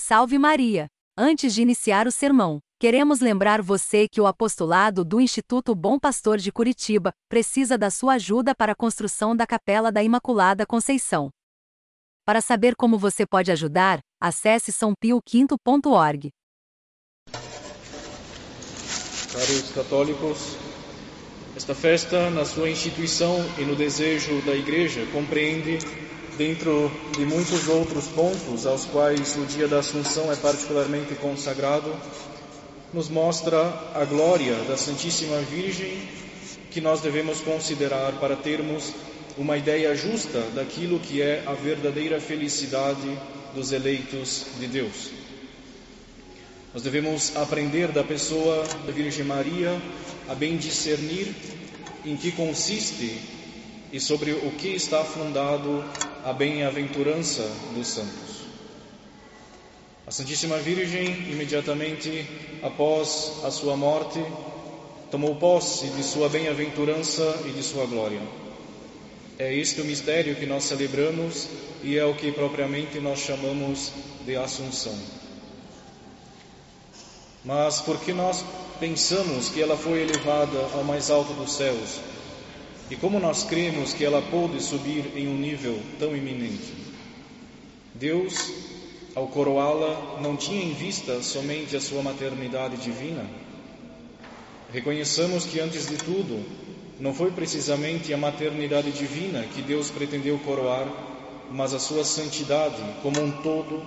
Salve Maria! Antes de iniciar o sermão, queremos lembrar você que o apostolado do Instituto Bom Pastor de Curitiba precisa da sua ajuda para a construção da Capela da Imaculada Conceição. Para saber como você pode ajudar, acesse sãopioquinto.org. Caros católicos, esta festa, na sua instituição e no desejo da Igreja, compreende dentro de muitos outros pontos aos quais o dia da Assunção é particularmente consagrado, nos mostra a glória da Santíssima Virgem que nós devemos considerar para termos uma ideia justa daquilo que é a verdadeira felicidade dos eleitos de Deus. Nós devemos aprender da pessoa da Virgem Maria a bem discernir em que consiste e sobre o que está fundado a bem-aventurança dos santos. A Santíssima Virgem, imediatamente após a sua morte, tomou posse de sua bem-aventurança e de sua glória. É este o mistério que nós celebramos e é o que propriamente nós chamamos de Assunção. Mas porque nós pensamos que ela foi elevada ao mais alto dos céus, e como nós cremos que ela pôde subir em um nível tão iminente? Deus, ao coroá-la, não tinha em vista somente a sua maternidade divina. Reconheçamos que, antes de tudo, não foi precisamente a maternidade divina que Deus pretendeu coroar, mas a sua santidade como um todo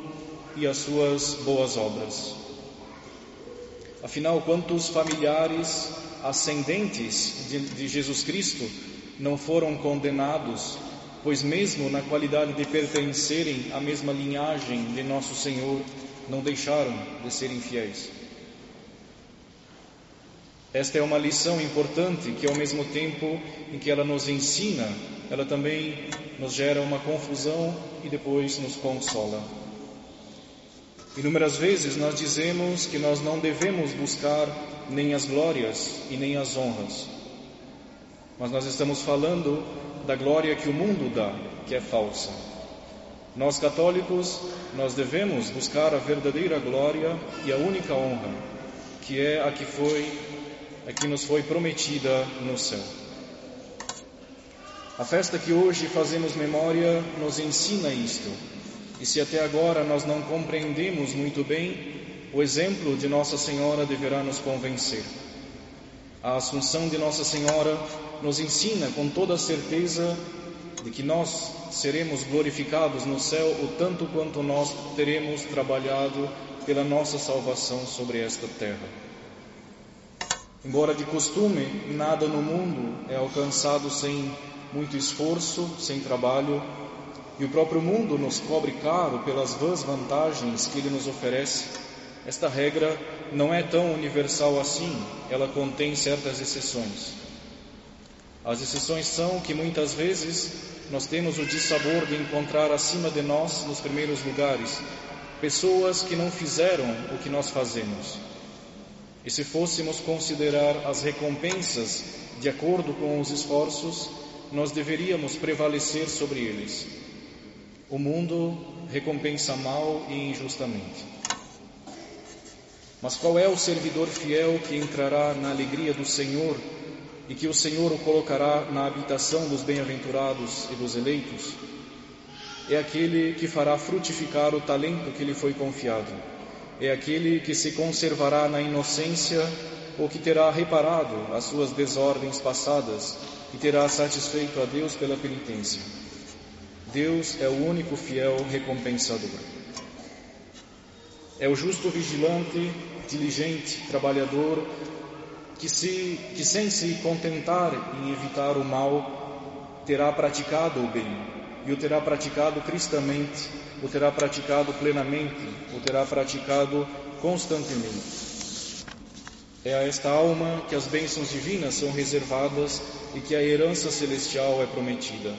e as suas boas obras. Afinal, quantos familiares ascendentes de, de Jesus Cristo não foram condenados, pois, mesmo na qualidade de pertencerem à mesma linhagem de nosso Senhor, não deixaram de serem fiéis. Esta é uma lição importante que, ao mesmo tempo em que ela nos ensina, ela também nos gera uma confusão e depois nos consola. Inúmeras vezes nós dizemos que nós não devemos buscar nem as glórias e nem as honras, mas nós estamos falando da glória que o mundo dá, que é falsa. Nós católicos, nós devemos buscar a verdadeira glória e a única honra, que é a que foi, a que nos foi prometida no céu. A festa que hoje fazemos memória nos ensina isto. E se até agora nós não compreendemos muito bem, o exemplo de Nossa Senhora deverá nos convencer. A Assunção de Nossa Senhora nos ensina com toda certeza de que nós seremos glorificados no céu o tanto quanto nós teremos trabalhado pela nossa salvação sobre esta terra. Embora de costume nada no mundo é alcançado sem muito esforço, sem trabalho, e o próprio mundo nos cobre caro pelas vãs vantagens que ele nos oferece, esta regra não é tão universal assim, ela contém certas exceções. As exceções são que muitas vezes nós temos o dissabor de encontrar acima de nós, nos primeiros lugares, pessoas que não fizeram o que nós fazemos. E se fôssemos considerar as recompensas de acordo com os esforços, nós deveríamos prevalecer sobre eles. O mundo recompensa mal e injustamente. Mas qual é o servidor fiel que entrará na alegria do Senhor e que o Senhor o colocará na habitação dos bem-aventurados e dos eleitos? É aquele que fará frutificar o talento que lhe foi confiado. É aquele que se conservará na inocência ou que terá reparado as suas desordens passadas e terá satisfeito a Deus pela penitência. Deus é o único fiel recompensador. É o justo vigilante diligente, trabalhador, que, se, que sem se contentar em evitar o mal, terá praticado o bem, e o terá praticado cristamente, o terá praticado plenamente, o terá praticado constantemente. É a esta alma que as bênçãos divinas são reservadas e que a herança celestial é prometida.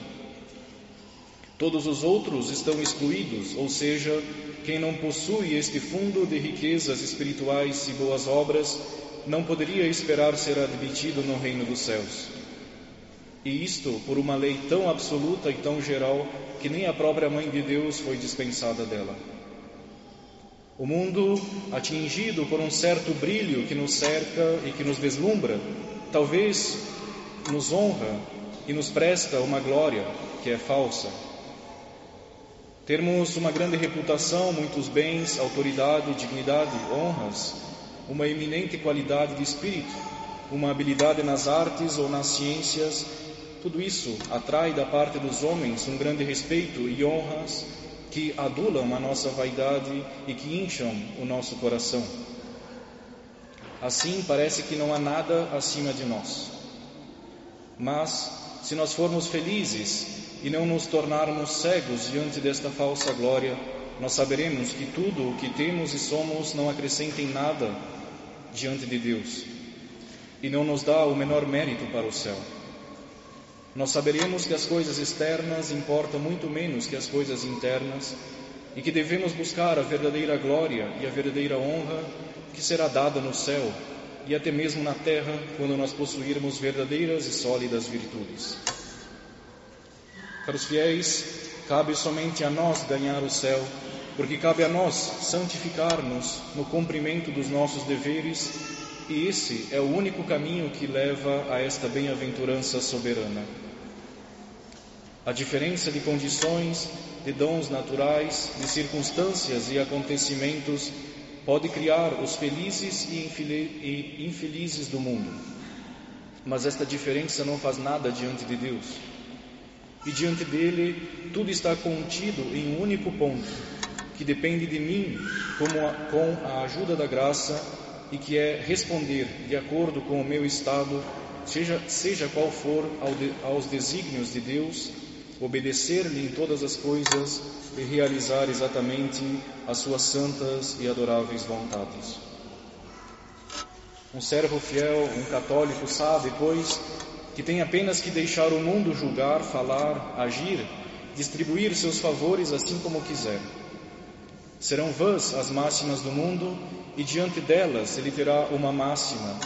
Todos os outros estão excluídos, ou seja, quem não possui este fundo de riquezas espirituais e boas obras não poderia esperar ser admitido no reino dos céus. E isto por uma lei tão absoluta e tão geral que nem a própria Mãe de Deus foi dispensada dela. O mundo, atingido por um certo brilho que nos cerca e que nos deslumbra, talvez nos honra e nos presta uma glória que é falsa. Termos uma grande reputação, muitos bens, autoridade, dignidade, honras, uma eminente qualidade de espírito, uma habilidade nas artes ou nas ciências, tudo isso atrai da parte dos homens um grande respeito e honras que adulam a nossa vaidade e que incham o nosso coração. Assim, parece que não há nada acima de nós. Mas, se nós formos felizes e não nos tornarmos cegos diante desta falsa glória, nós saberemos que tudo o que temos e somos não acrescenta em nada diante de Deus e não nos dá o menor mérito para o céu. Nós saberemos que as coisas externas importam muito menos que as coisas internas e que devemos buscar a verdadeira glória e a verdadeira honra que será dada no céu e até mesmo na terra quando nós possuirmos verdadeiras e sólidas virtudes. Para os fiéis, cabe somente a nós ganhar o céu, porque cabe a nós santificar-nos no cumprimento dos nossos deveres, e esse é o único caminho que leva a esta bem-aventurança soberana. A diferença de condições, de dons naturais, de circunstâncias e acontecimentos pode criar os felizes e infelizes do mundo. Mas esta diferença não faz nada diante de Deus e diante dele tudo está contido em um único ponto, que depende de mim a, com a ajuda da graça e que é responder de acordo com o meu estado, seja, seja qual for ao de, aos desígnios de Deus, obedecer-lhe em todas as coisas e realizar exatamente as suas santas e adoráveis vontades. Um servo fiel, um católico, sabe, pois, que tem apenas que deixar o mundo julgar, falar, agir, distribuir seus favores assim como quiser. Serão vãs as máximas do mundo e diante delas ele terá uma máxima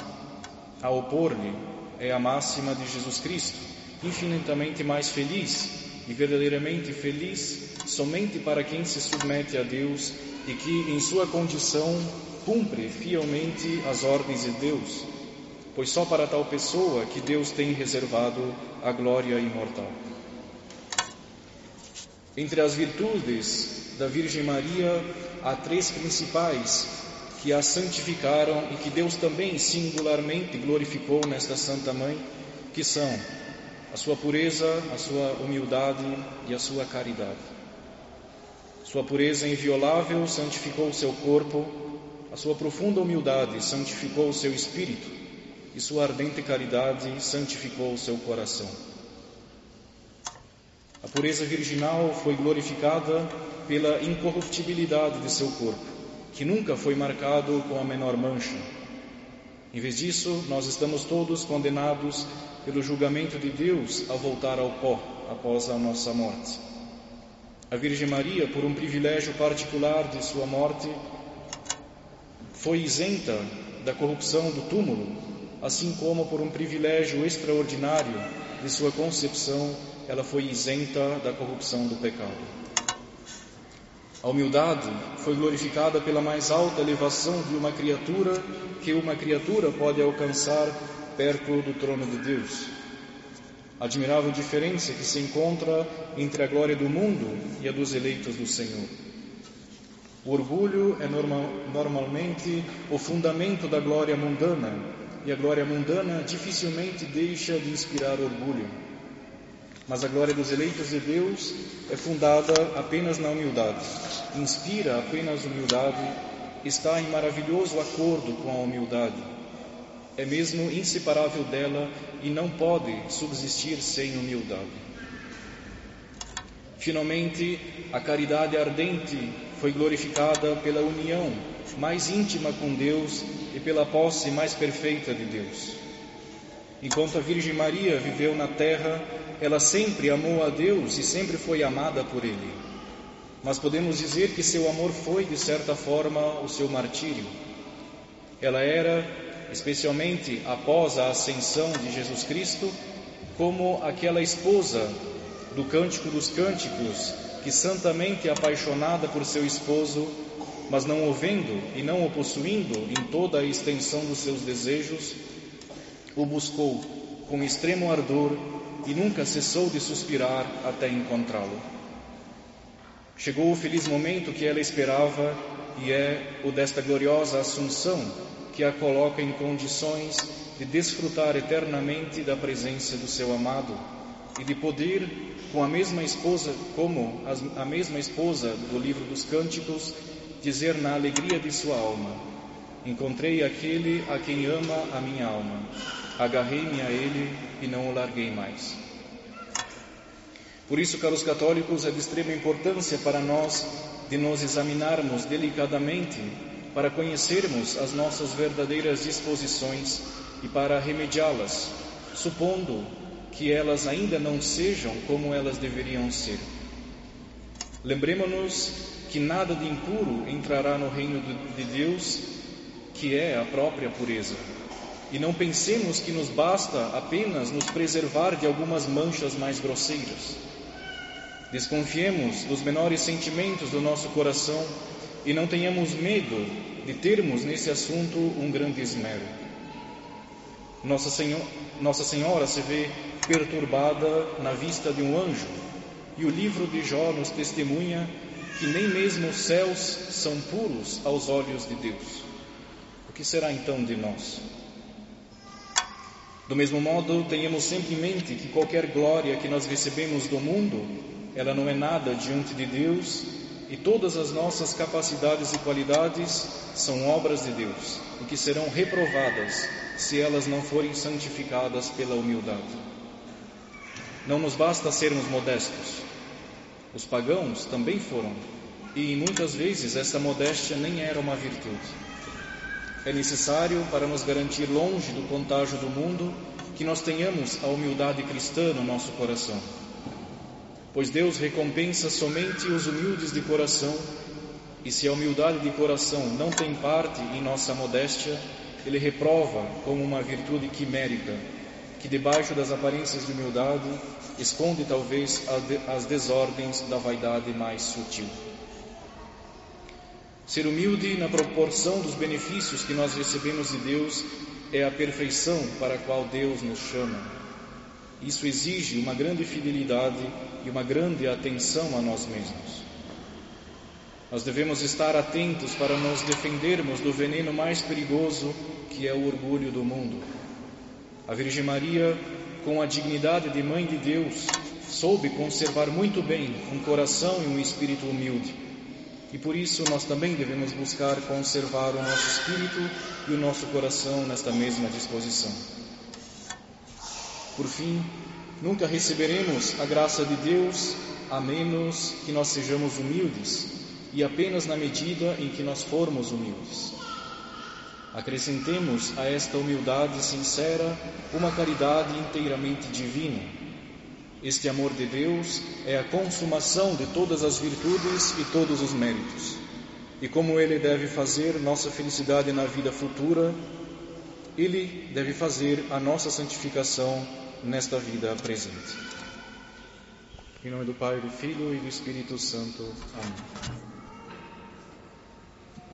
a opor-lhe, é a máxima de Jesus Cristo, infinitamente mais feliz e verdadeiramente feliz somente para quem se submete a Deus e que, em sua condição, cumpre fielmente as ordens de Deus pois só para tal pessoa que Deus tem reservado a glória imortal. Entre as virtudes da Virgem Maria, há três principais que a santificaram e que Deus também singularmente glorificou nesta Santa Mãe, que são a sua pureza, a sua humildade e a sua caridade. Sua pureza inviolável santificou o seu corpo, a sua profunda humildade santificou o seu espírito e sua ardente caridade santificou o seu coração. A pureza virginal foi glorificada pela incorruptibilidade de seu corpo, que nunca foi marcado com a menor mancha. Em vez disso, nós estamos todos condenados pelo julgamento de Deus a voltar ao pó após a nossa morte. A Virgem Maria, por um privilégio particular de sua morte, foi isenta da corrupção do túmulo assim como por um privilégio extraordinário de sua concepção, ela foi isenta da corrupção do pecado. A humildade foi glorificada pela mais alta elevação de uma criatura que uma criatura pode alcançar perto do trono de Deus. Admirável diferença que se encontra entre a glória do mundo e a dos eleitos do Senhor. O orgulho é normal, normalmente o fundamento da glória mundana, e a glória mundana dificilmente deixa de inspirar orgulho. Mas a glória dos eleitos de Deus é fundada apenas na humildade, inspira apenas humildade, está em maravilhoso acordo com a humildade, é mesmo inseparável dela e não pode subsistir sem humildade. Finalmente, a caridade ardente foi glorificada pela união mais íntima com Deus e pela posse mais perfeita de Deus. Enquanto a Virgem Maria viveu na terra, ela sempre amou a Deus e sempre foi amada por Ele. Mas podemos dizer que seu amor foi, de certa forma, o seu martírio. Ela era, especialmente após a ascensão de Jesus Cristo, como aquela esposa do Cântico dos Cânticos, que santamente apaixonada por seu esposo, mas não o vendo e não o possuindo em toda a extensão dos seus desejos, o buscou com extremo ardor e nunca cessou de suspirar até encontrá-lo. Chegou o feliz momento que ela esperava e é o desta gloriosa Assunção que a coloca em condições de desfrutar eternamente da presença do seu amado e de poder, com a mesma esposa, como a mesma esposa do livro dos Cânticos, dizer na alegria de sua alma: Encontrei aquele a quem ama a minha alma. Agarrei-me a ele e não o larguei mais. Por isso, caros católicos, é de extrema importância para nós de nos examinarmos delicadamente para conhecermos as nossas verdadeiras disposições e para remediá-las, supondo que elas ainda não sejam como elas deveriam ser. Lembremos-nos que nada de impuro entrará no reino de Deus, que é a própria pureza. E não pensemos que nos basta apenas nos preservar de algumas manchas mais grosseiras. Desconfiemos dos menores sentimentos do nosso coração e não tenhamos medo de termos nesse assunto um grande esmero. Nossa, Senhor, Nossa Senhora se vê perturbada na vista de um anjo, e o livro de Jó nos testemunha que nem mesmo os céus são puros aos olhos de Deus. O que será então de nós? Do mesmo modo, tenhamos sempre em mente que qualquer glória que nós recebemos do mundo ela não é nada diante de Deus e todas as nossas capacidades e qualidades são obras de Deus e que serão reprovadas se elas não forem santificadas pela humildade. Não nos basta sermos modestos. Os pagãos também foram, e muitas vezes essa modéstia nem era uma virtude. É necessário, para nos garantir longe do contágio do mundo, que nós tenhamos a humildade cristã no nosso coração pois Deus recompensa somente os humildes de coração, e se a humildade de coração não tem parte em nossa modéstia, Ele reprova como uma virtude quimérica, que debaixo das aparências de humildade esconde talvez as desordens da vaidade mais sutil. Ser humilde na proporção dos benefícios que nós recebemos de Deus é a perfeição para a qual Deus nos chama. Isso exige uma grande fidelidade e uma grande atenção a nós mesmos. Nós devemos estar atentos para nos defendermos do veneno mais perigoso que é o orgulho do mundo. A Virgem Maria, com a dignidade de Mãe de Deus, soube conservar muito bem um coração e um espírito humilde. E por isso nós também devemos buscar conservar o nosso espírito e o nosso coração nesta mesma disposição. Por fim, nunca receberemos a graça de Deus a menos que nós sejamos humildes e apenas na medida em que nós formos humildes. Acrescentemos a esta humildade sincera uma caridade inteiramente divina. Este amor de Deus é a consumação de todas as virtudes e todos os méritos. E como Ele deve fazer nossa felicidade na vida futura, Ele deve fazer a nossa santificação nesta vida presente. Em nome do Pai, do Filho e do Espírito Santo. Amém.